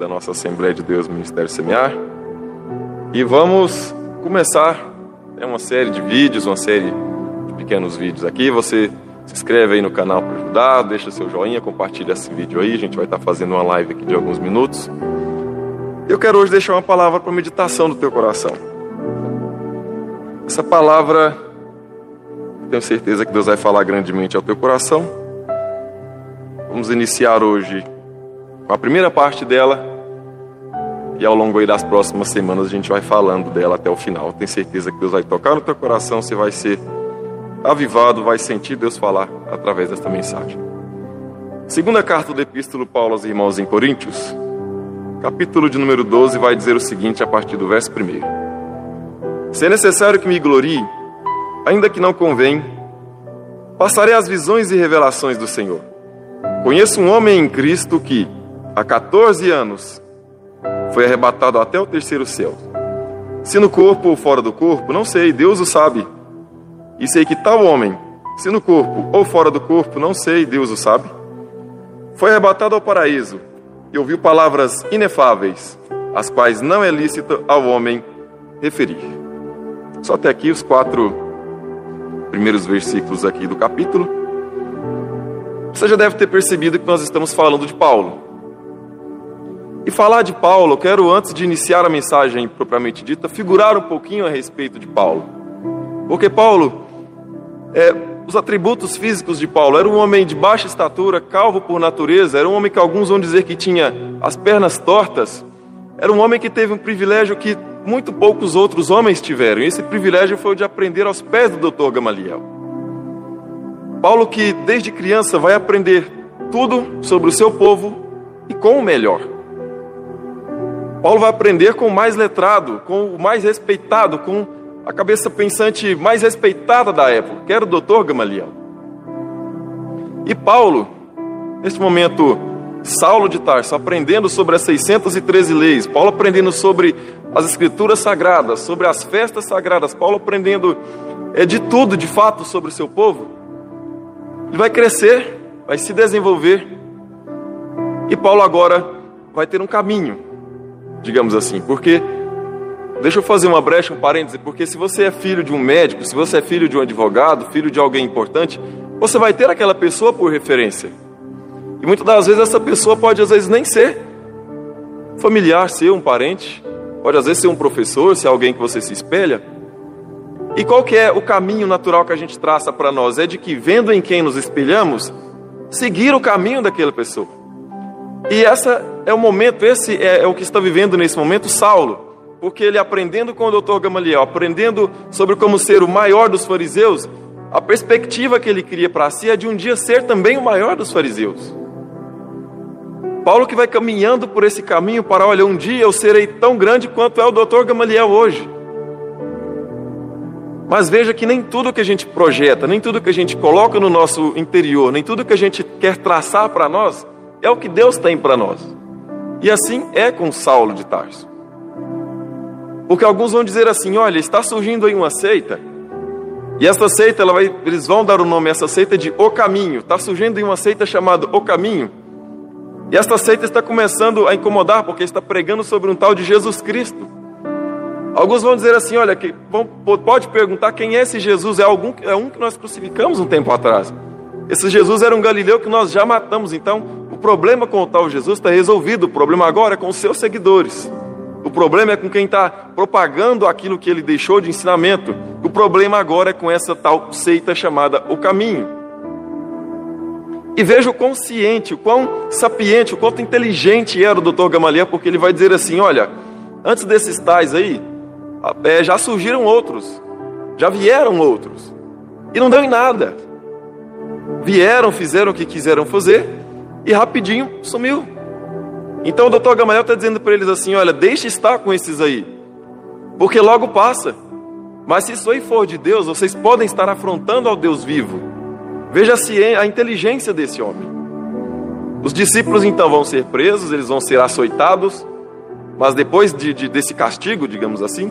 da nossa Assembleia de Deus Ministério Semear. E vamos começar é uma série de vídeos, uma série de pequenos vídeos aqui. Você se inscreve aí no canal para ajudar, deixa seu joinha, compartilha esse vídeo aí. A gente vai estar fazendo uma live aqui de alguns minutos. Eu quero hoje deixar uma palavra para meditação do teu coração. Essa palavra, tenho certeza que Deus vai falar grandemente ao teu coração. Vamos iniciar hoje com a primeira parte dela e ao longo das próximas semanas a gente vai falando dela até o final. Tenho certeza que Deus vai tocar no teu coração, você vai ser avivado, vai sentir Deus falar através desta mensagem. Segunda carta do epístolo Paulo aos irmãos em Coríntios, capítulo de número 12, vai dizer o seguinte a partir do verso 1. Se é necessário que me glorie, ainda que não convém, passarei as visões e revelações do Senhor. Conheço um homem em Cristo que, há 14 anos, foi arrebatado até o terceiro céu. Se no corpo ou fora do corpo, não sei, Deus o sabe. E sei que tal homem, se no corpo ou fora do corpo, não sei, Deus o sabe, foi arrebatado ao paraíso e ouviu palavras inefáveis, as quais não é lícito ao homem referir. Só até aqui os quatro primeiros versículos aqui do capítulo. Você já deve ter percebido que nós estamos falando de Paulo. E falar de Paulo, eu quero, antes de iniciar a mensagem propriamente dita, figurar um pouquinho a respeito de Paulo. Porque Paulo, é, os atributos físicos de Paulo, era um homem de baixa estatura, calvo por natureza, era um homem que alguns vão dizer que tinha as pernas tortas, era um homem que teve um privilégio que muito poucos outros homens tiveram, e esse privilégio foi o de aprender aos pés do Dr. Gamaliel. Paulo, que desde criança vai aprender tudo sobre o seu povo e com o melhor. Paulo vai aprender com o mais letrado, com o mais respeitado, com a cabeça pensante mais respeitada da época, que era o doutor Gamaliel. E Paulo, neste momento, Saulo de Tarso, aprendendo sobre as 613 leis, Paulo aprendendo sobre as escrituras sagradas, sobre as festas sagradas, Paulo aprendendo é, de tudo, de fato, sobre o seu povo, ele vai crescer, vai se desenvolver, e Paulo agora vai ter um caminho, digamos assim, porque Deixa eu fazer uma brecha, um parêntese, porque se você é filho de um médico, se você é filho de um advogado, filho de alguém importante, você vai ter aquela pessoa por referência. E muitas das vezes essa pessoa pode às vezes nem ser familiar, ser um parente, pode às vezes ser um professor, ser alguém que você se espelha. E qual que é o caminho natural que a gente traça para nós? É de que vendo em quem nos espelhamos, seguir o caminho daquela pessoa. E essa é o momento, esse é, é o que está vivendo nesse momento Saulo porque ele aprendendo com o doutor Gamaliel, aprendendo sobre como ser o maior dos fariseus, a perspectiva que ele cria para si é de um dia ser também o maior dos fariseus. Paulo que vai caminhando por esse caminho para, olha, um dia eu serei tão grande quanto é o doutor Gamaliel hoje. Mas veja que nem tudo que a gente projeta, nem tudo que a gente coloca no nosso interior, nem tudo que a gente quer traçar para nós, é o que Deus tem para nós. E assim é com Saulo de Tarso. Porque alguns vão dizer assim: olha, está surgindo aí uma seita, e essa seita, ela vai, eles vão dar o nome a essa seita de O Caminho. Está surgindo aí uma seita chamada O Caminho. E esta seita está começando a incomodar porque está pregando sobre um tal de Jesus Cristo. Alguns vão dizer assim: olha, que pode perguntar quem é esse Jesus? É, algum, é um que nós crucificamos um tempo atrás. Esse Jesus era um galileu que nós já matamos. Então, problema com o tal Jesus está resolvido. O problema agora é com os seus seguidores. O problema é com quem está propagando aquilo que ele deixou de ensinamento. O problema agora é com essa tal seita chamada O Caminho. E veja o quão o quão sapiente, o quanto inteligente era o doutor Gamaliel, porque ele vai dizer assim: olha, antes desses tais aí, é, já surgiram outros, já vieram outros, e não deu em nada. Vieram, fizeram o que quiseram fazer, e rapidinho sumiu. Então o doutor Gamaliel está dizendo para eles assim: olha, deixe estar com esses aí, porque logo passa. Mas se isso aí for de Deus, vocês podem estar afrontando ao Deus vivo. Veja a inteligência desse homem. Os discípulos então vão ser presos, eles vão ser açoitados, mas depois de, de, desse castigo, digamos assim,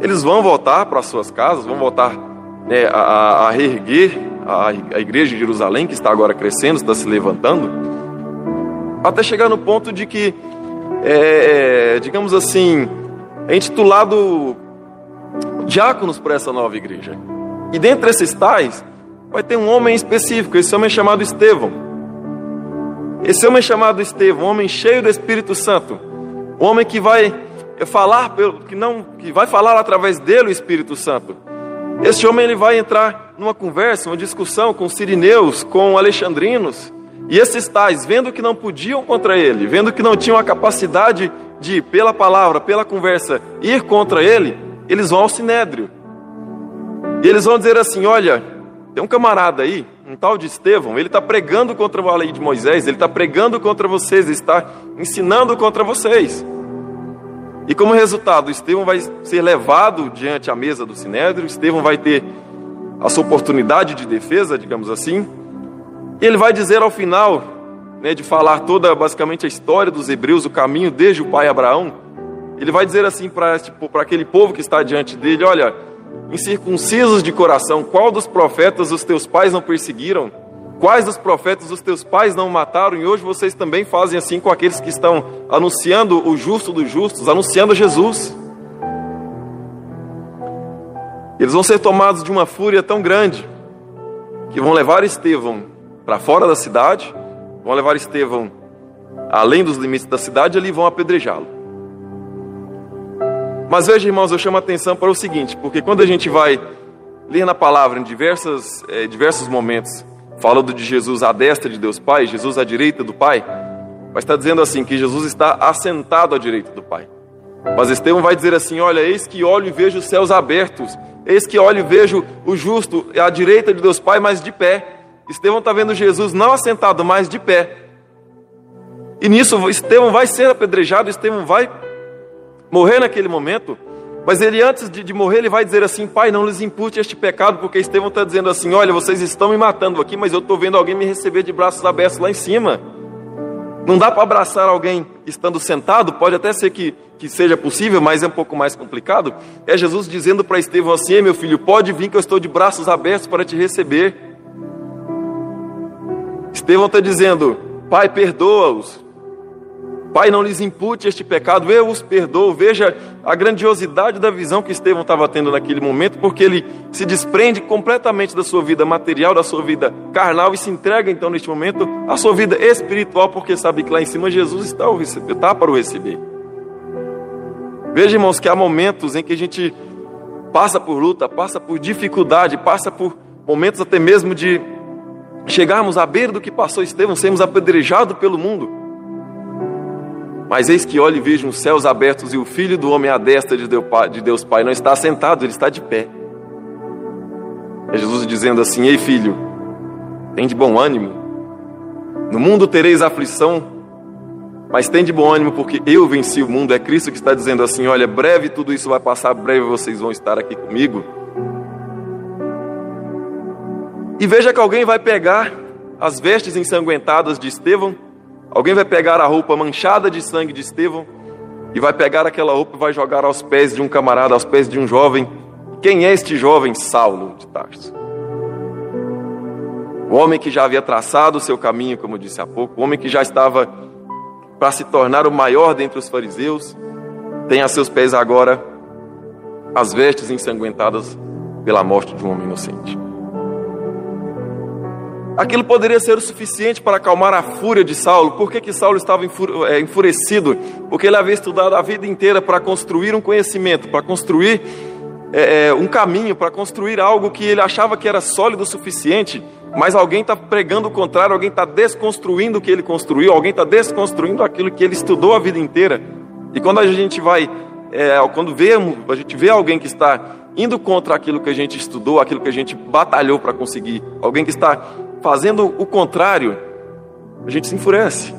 eles vão voltar para as suas casas, vão voltar né, a, a reerguer a, a igreja de Jerusalém, que está agora crescendo, está se levantando até chegar no ponto de que é, é digamos assim, é intitulado diáconos para essa nova igreja. E dentre esses tais, vai ter um homem específico, esse homem é chamado Estevão. Esse homem é chamado Estevão, um homem cheio do Espírito Santo, um homem que vai falar, que não, que vai falar através dele o Espírito Santo. Esse homem ele vai entrar numa conversa, uma discussão com sirineus, com alexandrinos, e esses tais, vendo que não podiam contra ele, vendo que não tinham a capacidade de, pela palavra, pela conversa, ir contra ele, eles vão ao sinédrio. E eles vão dizer assim: olha, tem um camarada aí, um tal de Estevão, ele está pregando contra a lei de Moisés, ele está pregando contra vocês, ele está ensinando contra vocês. E como resultado, Estevão vai ser levado diante a mesa do sinédrio, Estevão vai ter a sua oportunidade de defesa, digamos assim, e ele vai dizer ao final, né, de falar toda basicamente a história dos hebreus, o caminho desde o pai Abraão, ele vai dizer assim para tipo, aquele povo que está diante dele: Olha, incircuncisos de coração, qual dos profetas os teus pais não perseguiram? Quais dos profetas os teus pais não mataram? E hoje vocês também fazem assim com aqueles que estão anunciando o justo dos justos, anunciando Jesus. Eles vão ser tomados de uma fúria tão grande que vão levar Estevão para fora da cidade, vão levar Estevão além dos limites da cidade e ali vão apedrejá-lo. Mas veja, irmãos, eu chamo a atenção para o seguinte, porque quando a gente vai ler na palavra em diversas, é, diversos momentos, falando de Jesus à destra de Deus Pai, Jesus à direita do Pai, vai estar dizendo assim, que Jesus está assentado à direita do Pai. Mas Estevão vai dizer assim: Olha, eis que olho e vejo os céus abertos, eis que olho e vejo o justo à direita de Deus Pai, mas de pé. Estevão está vendo Jesus não assentado, mas de pé. E nisso Estevão vai ser apedrejado, Estevão vai morrer naquele momento. Mas ele, antes de, de, morrer, ele vai dizer assim: Pai, não lhes impute este pecado, porque Estevão está dizendo assim: Olha, vocês estão me matando aqui, mas eu estou vendo alguém me receber de braços abertos lá em cima. Não dá para abraçar alguém estando sentado, pode até ser que, que seja possível, mas é um pouco mais complicado. É Jesus dizendo para Estevão assim: Meu filho, pode vir que eu estou de braços abertos para te receber. Estevão está dizendo: Pai, perdoa-os. Pai, não lhes impute este pecado, eu os perdoo. Veja a grandiosidade da visão que Estevão estava tendo naquele momento, porque ele se desprende completamente da sua vida material, da sua vida carnal e se entrega então neste momento à sua vida espiritual, porque sabe que lá em cima Jesus está, está para o receber. Veja, irmãos, que há momentos em que a gente passa por luta, passa por dificuldade, passa por momentos até mesmo de chegarmos à beira do que passou Estevão, sermos apedrejados pelo mundo. Mas eis que olhe e vejo os céus abertos e o filho do homem à destra de Deus Pai não está sentado, ele está de pé. É Jesus dizendo assim: Ei filho, tem de bom ânimo. No mundo tereis aflição, mas tem de bom ânimo porque eu venci o mundo. É Cristo que está dizendo assim: Olha, breve tudo isso vai passar, breve vocês vão estar aqui comigo. E veja que alguém vai pegar as vestes ensanguentadas de Estevão, alguém vai pegar a roupa manchada de sangue de Estevão, e vai pegar aquela roupa e vai jogar aos pés de um camarada, aos pés de um jovem. Quem é este jovem? Saulo de Tarso. O homem que já havia traçado o seu caminho, como eu disse há pouco, o homem que já estava para se tornar o maior dentre os fariseus, tem a seus pés agora as vestes ensanguentadas pela morte de um homem inocente. Aquilo poderia ser o suficiente para acalmar a fúria de Saulo. Por que, que Saulo estava é, enfurecido? Porque ele havia estudado a vida inteira para construir um conhecimento, para construir é, é, um caminho, para construir algo que ele achava que era sólido o suficiente, mas alguém está pregando o contrário, alguém está desconstruindo o que ele construiu, alguém está desconstruindo aquilo que ele estudou a vida inteira. E quando a gente vai, é, quando vemos, a gente vê alguém que está indo contra aquilo que a gente estudou, aquilo que a gente batalhou para conseguir, alguém que está fazendo o contrário, a gente se enfurece.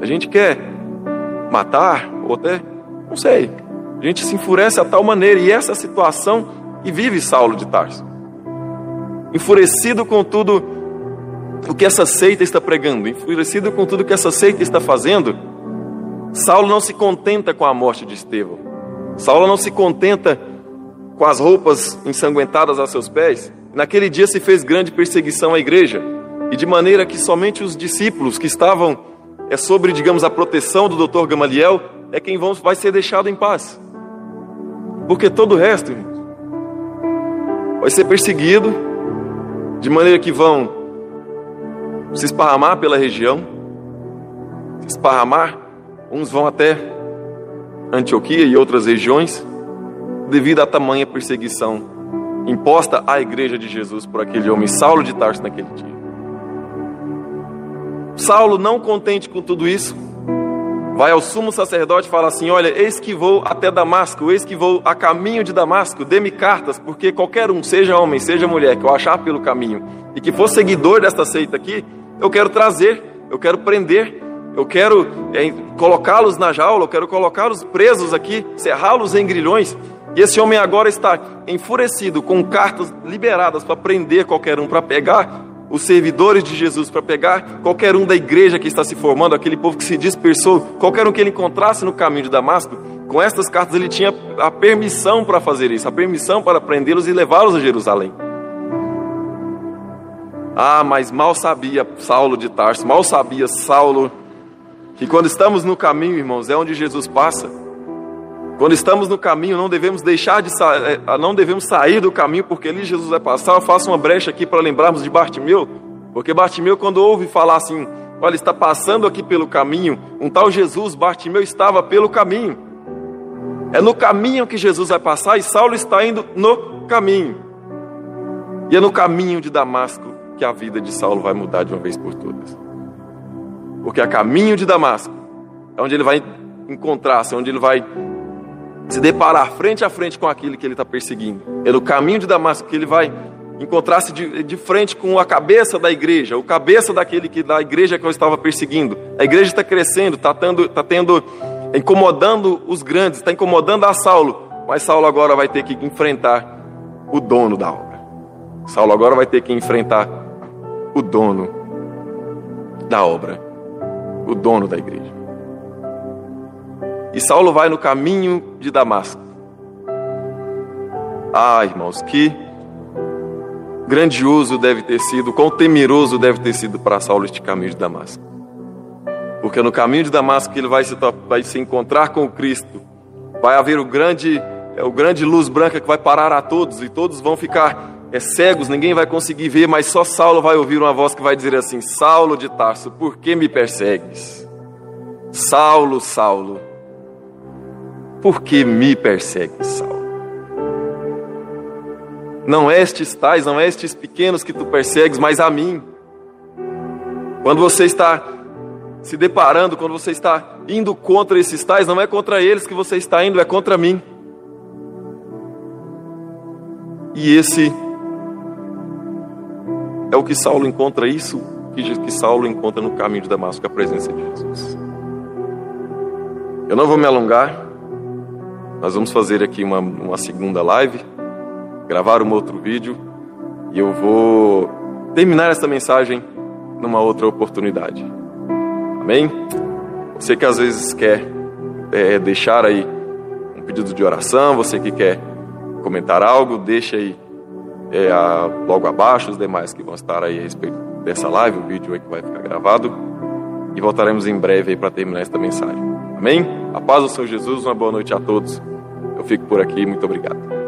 A gente quer matar, ou até, não sei, a gente se enfurece a tal maneira, e essa situação que vive Saulo de Tarso. Enfurecido com tudo o que essa seita está pregando, enfurecido com tudo que essa seita está fazendo, Saulo não se contenta com a morte de Estevão. Saulo não se contenta com as roupas ensanguentadas a seus pés. Naquele dia se fez grande perseguição à igreja, e de maneira que somente os discípulos que estavam é sobre, digamos, a proteção do Dr. Gamaliel, é quem vão, vai ser deixado em paz. Porque todo o resto, vai ser perseguido, de maneira que vão se esparramar pela região, se esparramar, uns vão até Antioquia e outras regiões, devido à tamanha perseguição imposta à igreja de Jesus por aquele homem Saulo de Tarso naquele dia. Saulo, não contente com tudo isso, vai ao sumo sacerdote e fala assim: Olha, eis que vou até Damasco, eis que vou a caminho de Damasco, dê-me cartas, porque qualquer um, seja homem, seja mulher, que eu achar pelo caminho e que for seguidor desta seita aqui, eu quero trazer, eu quero prender, eu quero é, colocá-los na jaula, eu quero colocá-los presos aqui, cerrá-los em grilhões. E esse homem agora está enfurecido, com cartas liberadas para prender qualquer um, para pegar os servidores de Jesus, para pegar qualquer um da igreja que está se formando, aquele povo que se dispersou, qualquer um que ele encontrasse no caminho de Damasco, com estas cartas ele tinha a permissão para fazer isso, a permissão para prendê-los e levá-los a Jerusalém. Ah, mas mal sabia Saulo de Tarso, mal sabia Saulo que quando estamos no caminho, irmãos, é onde Jesus passa. Quando estamos no caminho, não devemos deixar de sair, eh, não devemos sair do caminho, porque ali Jesus vai passar. Eu faço uma brecha aqui para lembrarmos de Bartimeu, porque Bartimeu, quando ouve falar assim, olha, está passando aqui pelo caminho, um tal Jesus, Bartimeu estava pelo caminho. É no caminho que Jesus vai passar e Saulo está indo no caminho. E é no caminho de Damasco que a vida de Saulo vai mudar de uma vez por todas. Porque a caminho de Damasco é onde ele vai encontrar-se, onde ele vai se deparar frente a frente com aquilo que ele está perseguindo. É no caminho de Damasco que ele vai encontrar-se de, de, frente com a cabeça da igreja, o cabeça daquele que da igreja que eu estava perseguindo. A igreja está crescendo, está tendo, tá tendo, incomodando os grandes, está incomodando a Saulo. Mas Saulo agora vai ter que enfrentar o dono da obra. Saulo agora vai ter que enfrentar o dono da obra, o dono da igreja. E Saulo vai no caminho de Damasco. Ah, irmãos, que grandioso deve ter sido, quão temeroso deve ter sido para Saulo este caminho de Damasco. Porque no caminho de Damasco ele vai se, vai se encontrar com o Cristo, vai haver o grande, é, o grande luz branca que vai parar a todos, e todos vão ficar é, cegos, ninguém vai conseguir ver, mas só Saulo vai ouvir uma voz que vai dizer assim: Saulo de Tarso, por que me persegues? Saulo, Saulo, por que me persegues, Saulo? Não estes tais, não estes pequenos que tu persegues, mas a mim. Quando você está se deparando, quando você está indo contra esses tais, não é contra eles que você está indo, é contra mim. E esse é o que Saulo encontra, isso que Saulo encontra no caminho de Damasco, a presença de Jesus. Eu não vou me alongar, nós vamos fazer aqui uma, uma segunda live, gravar um outro vídeo e eu vou terminar essa mensagem numa outra oportunidade. Amém? Você que às vezes quer é, deixar aí um pedido de oração, você que quer comentar algo, deixa aí é, a, logo abaixo os demais que vão estar aí a respeito dessa live, o vídeo aí que vai ficar gravado. E voltaremos em breve aí para terminar esta mensagem. Amém? A paz do Senhor Jesus, uma boa noite a todos. Eu fico por aqui, muito obrigado.